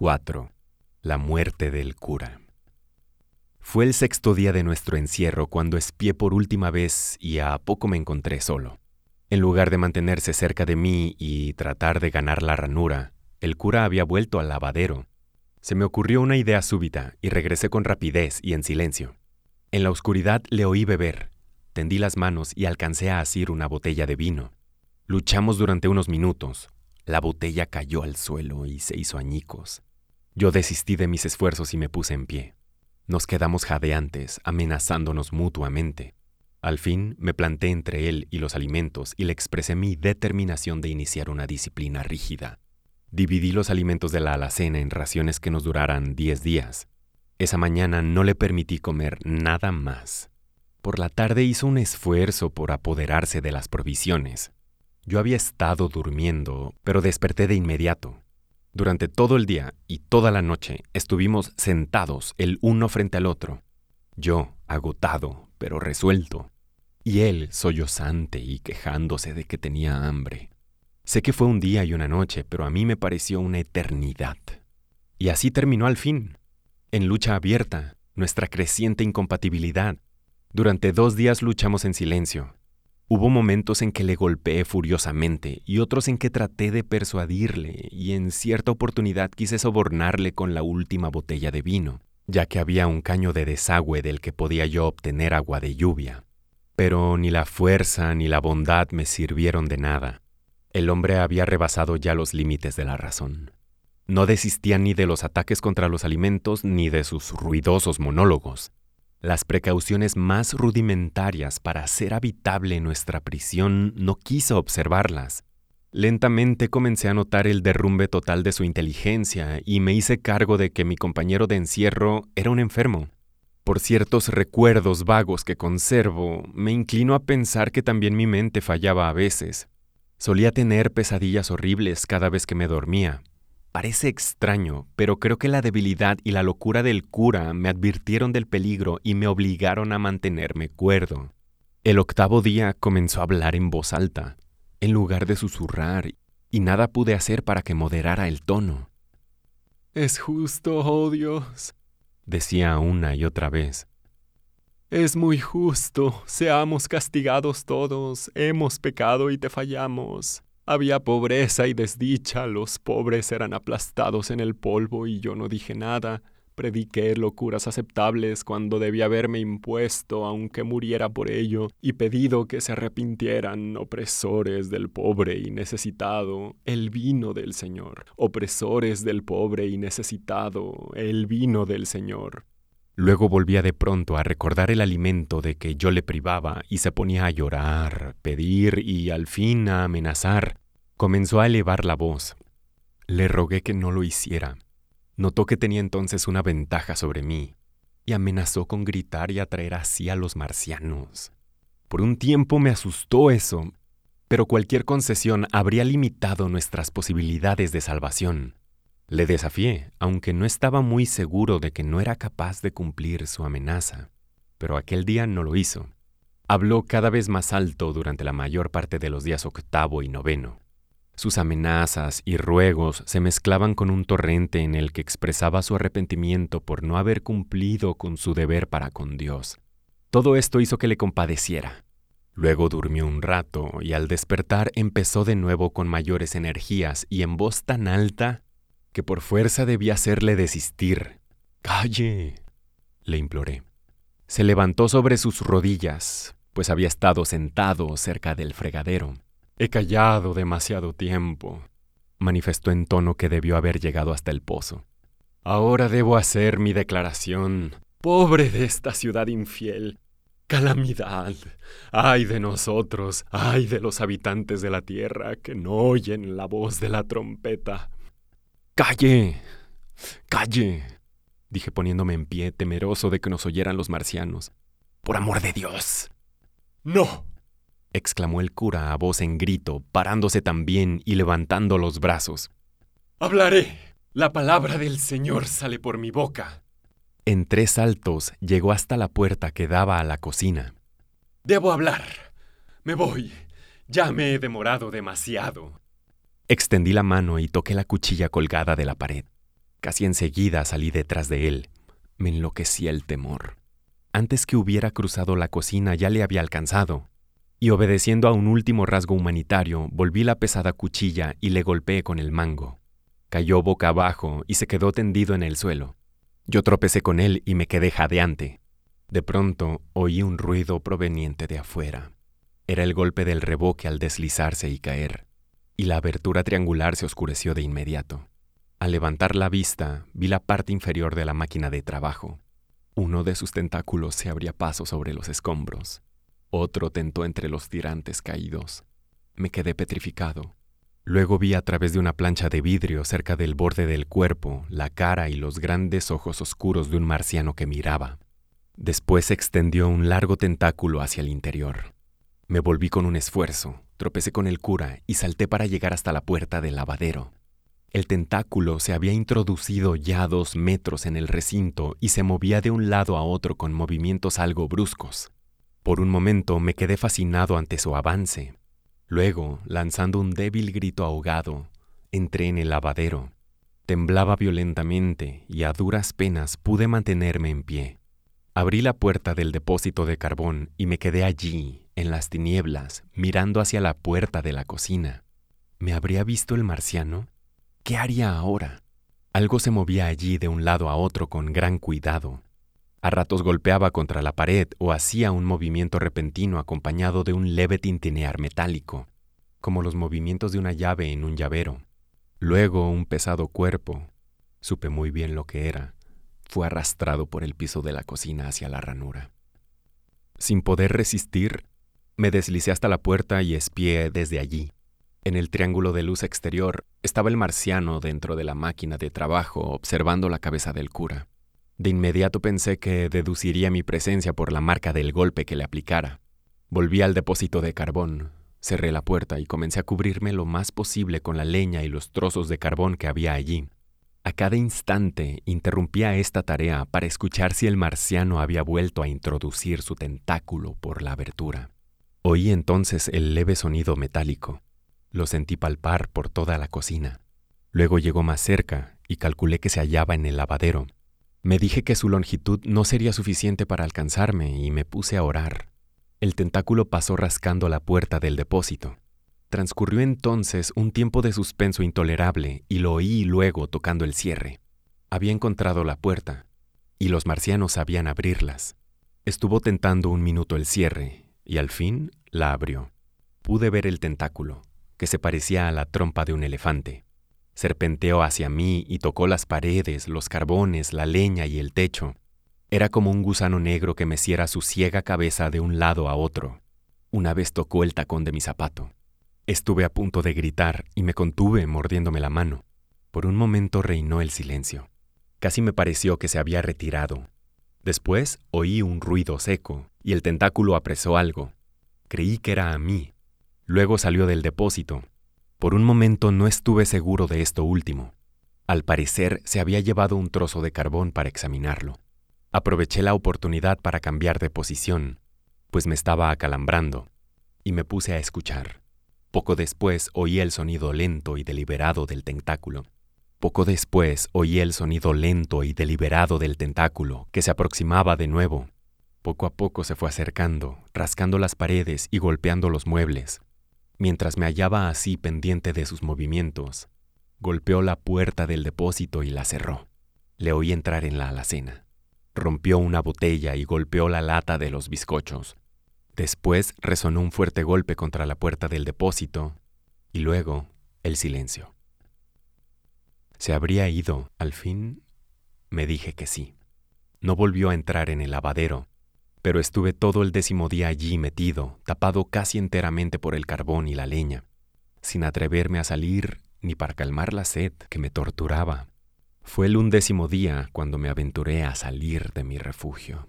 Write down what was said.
4. La muerte del cura. Fue el sexto día de nuestro encierro cuando espié por última vez y a poco me encontré solo. En lugar de mantenerse cerca de mí y tratar de ganar la ranura, el cura había vuelto al lavadero. Se me ocurrió una idea súbita y regresé con rapidez y en silencio. En la oscuridad le oí beber, tendí las manos y alcancé a asir una botella de vino. Luchamos durante unos minutos. La botella cayó al suelo y se hizo añicos. Yo desistí de mis esfuerzos y me puse en pie. Nos quedamos jadeantes, amenazándonos mutuamente. Al fin me planté entre él y los alimentos y le expresé mi determinación de iniciar una disciplina rígida. Dividí los alimentos de la alacena en raciones que nos duraran diez días. Esa mañana no le permití comer nada más. Por la tarde hizo un esfuerzo por apoderarse de las provisiones. Yo había estado durmiendo, pero desperté de inmediato. Durante todo el día y toda la noche estuvimos sentados el uno frente al otro, yo agotado, pero resuelto, y él sollozante y quejándose de que tenía hambre. Sé que fue un día y una noche, pero a mí me pareció una eternidad. Y así terminó al fin, en lucha abierta, nuestra creciente incompatibilidad. Durante dos días luchamos en silencio, Hubo momentos en que le golpeé furiosamente y otros en que traté de persuadirle y en cierta oportunidad quise sobornarle con la última botella de vino, ya que había un caño de desagüe del que podía yo obtener agua de lluvia. Pero ni la fuerza ni la bondad me sirvieron de nada. El hombre había rebasado ya los límites de la razón. No desistía ni de los ataques contra los alimentos ni de sus ruidosos monólogos. Las precauciones más rudimentarias para hacer habitable nuestra prisión no quiso observarlas. Lentamente comencé a notar el derrumbe total de su inteligencia y me hice cargo de que mi compañero de encierro era un enfermo. Por ciertos recuerdos vagos que conservo, me inclino a pensar que también mi mente fallaba a veces. Solía tener pesadillas horribles cada vez que me dormía, Parece extraño, pero creo que la debilidad y la locura del cura me advirtieron del peligro y me obligaron a mantenerme cuerdo. El octavo día comenzó a hablar en voz alta, en lugar de susurrar, y nada pude hacer para que moderara el tono. Es justo, oh Dios, decía una y otra vez. Es muy justo, seamos castigados todos, hemos pecado y te fallamos. Había pobreza y desdicha, los pobres eran aplastados en el polvo y yo no dije nada. Prediqué locuras aceptables cuando debía haberme impuesto, aunque muriera por ello, y pedido que se arrepintieran, opresores del pobre y necesitado, el vino del Señor, opresores del pobre y necesitado, el vino del Señor. Luego volvía de pronto a recordar el alimento de que yo le privaba y se ponía a llorar, pedir y al fin a amenazar. Comenzó a elevar la voz. Le rogué que no lo hiciera. Notó que tenía entonces una ventaja sobre mí y amenazó con gritar y atraer así a los marcianos. Por un tiempo me asustó eso, pero cualquier concesión habría limitado nuestras posibilidades de salvación. Le desafié, aunque no estaba muy seguro de que no era capaz de cumplir su amenaza. Pero aquel día no lo hizo. Habló cada vez más alto durante la mayor parte de los días octavo y noveno. Sus amenazas y ruegos se mezclaban con un torrente en el que expresaba su arrepentimiento por no haber cumplido con su deber para con Dios. Todo esto hizo que le compadeciera. Luego durmió un rato y al despertar empezó de nuevo con mayores energías y en voz tan alta que por fuerza debía hacerle desistir. Calle, le imploré. Se levantó sobre sus rodillas, pues había estado sentado cerca del fregadero. He callado demasiado tiempo, manifestó en tono que debió haber llegado hasta el pozo. Ahora debo hacer mi declaración. Pobre de esta ciudad infiel. Calamidad. Ay de nosotros, ay de los habitantes de la tierra que no oyen la voz de la trompeta. Calle. Calle. dije poniéndome en pie, temeroso de que nos oyeran los marcianos. Por amor de Dios. No. exclamó el cura a voz en grito, parándose también y levantando los brazos. Hablaré. La palabra del Señor sale por mi boca. En tres saltos llegó hasta la puerta que daba a la cocina. Debo hablar. Me voy. Ya me he demorado demasiado. Extendí la mano y toqué la cuchilla colgada de la pared. Casi enseguida salí detrás de él. Me enloquecía el temor. Antes que hubiera cruzado la cocina ya le había alcanzado, y obedeciendo a un último rasgo humanitario, volví la pesada cuchilla y le golpeé con el mango. Cayó boca abajo y se quedó tendido en el suelo. Yo tropecé con él y me quedé jadeante. De pronto oí un ruido proveniente de afuera. Era el golpe del reboque al deslizarse y caer, y la abertura triangular se oscureció de inmediato. Al levantar la vista, vi la parte inferior de la máquina de trabajo. Uno de sus tentáculos se abría paso sobre los escombros. Otro tentó entre los tirantes caídos. Me quedé petrificado. Luego vi a través de una plancha de vidrio cerca del borde del cuerpo la cara y los grandes ojos oscuros de un marciano que miraba. Después extendió un largo tentáculo hacia el interior. Me volví con un esfuerzo, tropecé con el cura y salté para llegar hasta la puerta del lavadero. El tentáculo se había introducido ya dos metros en el recinto y se movía de un lado a otro con movimientos algo bruscos. Por un momento me quedé fascinado ante su avance. Luego, lanzando un débil grito ahogado, entré en el lavadero. Temblaba violentamente y a duras penas pude mantenerme en pie. Abrí la puerta del depósito de carbón y me quedé allí, en las tinieblas, mirando hacia la puerta de la cocina. ¿Me habría visto el marciano? ¿Qué haría ahora? Algo se movía allí de un lado a otro con gran cuidado. A ratos golpeaba contra la pared o hacía un movimiento repentino acompañado de un leve tintinear metálico, como los movimientos de una llave en un llavero. Luego un pesado cuerpo, supe muy bien lo que era, fue arrastrado por el piso de la cocina hacia la ranura. Sin poder resistir, me deslicé hasta la puerta y espié desde allí. En el triángulo de luz exterior estaba el marciano dentro de la máquina de trabajo observando la cabeza del cura. De inmediato pensé que deduciría mi presencia por la marca del golpe que le aplicara. Volví al depósito de carbón, cerré la puerta y comencé a cubrirme lo más posible con la leña y los trozos de carbón que había allí. A cada instante interrumpía esta tarea para escuchar si el marciano había vuelto a introducir su tentáculo por la abertura. Oí entonces el leve sonido metálico. Lo sentí palpar por toda la cocina. Luego llegó más cerca y calculé que se hallaba en el lavadero. Me dije que su longitud no sería suficiente para alcanzarme y me puse a orar. El tentáculo pasó rascando la puerta del depósito. Transcurrió entonces un tiempo de suspenso intolerable y lo oí luego tocando el cierre. Había encontrado la puerta, y los marcianos sabían abrirlas. Estuvo tentando un minuto el cierre, y al fin la abrió. Pude ver el tentáculo que se parecía a la trompa de un elefante. Serpenteó hacia mí y tocó las paredes, los carbones, la leña y el techo. Era como un gusano negro que meciera su ciega cabeza de un lado a otro. Una vez tocó el tacón de mi zapato. Estuve a punto de gritar y me contuve mordiéndome la mano. Por un momento reinó el silencio. Casi me pareció que se había retirado. Después oí un ruido seco y el tentáculo apresó algo. Creí que era a mí, Luego salió del depósito. Por un momento no estuve seguro de esto último. Al parecer se había llevado un trozo de carbón para examinarlo. Aproveché la oportunidad para cambiar de posición, pues me estaba acalambrando, y me puse a escuchar. Poco después oí el sonido lento y deliberado del tentáculo. Poco después oí el sonido lento y deliberado del tentáculo, que se aproximaba de nuevo. Poco a poco se fue acercando, rascando las paredes y golpeando los muebles. Mientras me hallaba así pendiente de sus movimientos, golpeó la puerta del depósito y la cerró. Le oí entrar en la alacena. Rompió una botella y golpeó la lata de los bizcochos. Después resonó un fuerte golpe contra la puerta del depósito y luego el silencio. ¿Se habría ido al fin? Me dije que sí. No volvió a entrar en el lavadero pero estuve todo el décimo día allí metido, tapado casi enteramente por el carbón y la leña, sin atreverme a salir ni para calmar la sed que me torturaba. Fue el undécimo día cuando me aventuré a salir de mi refugio.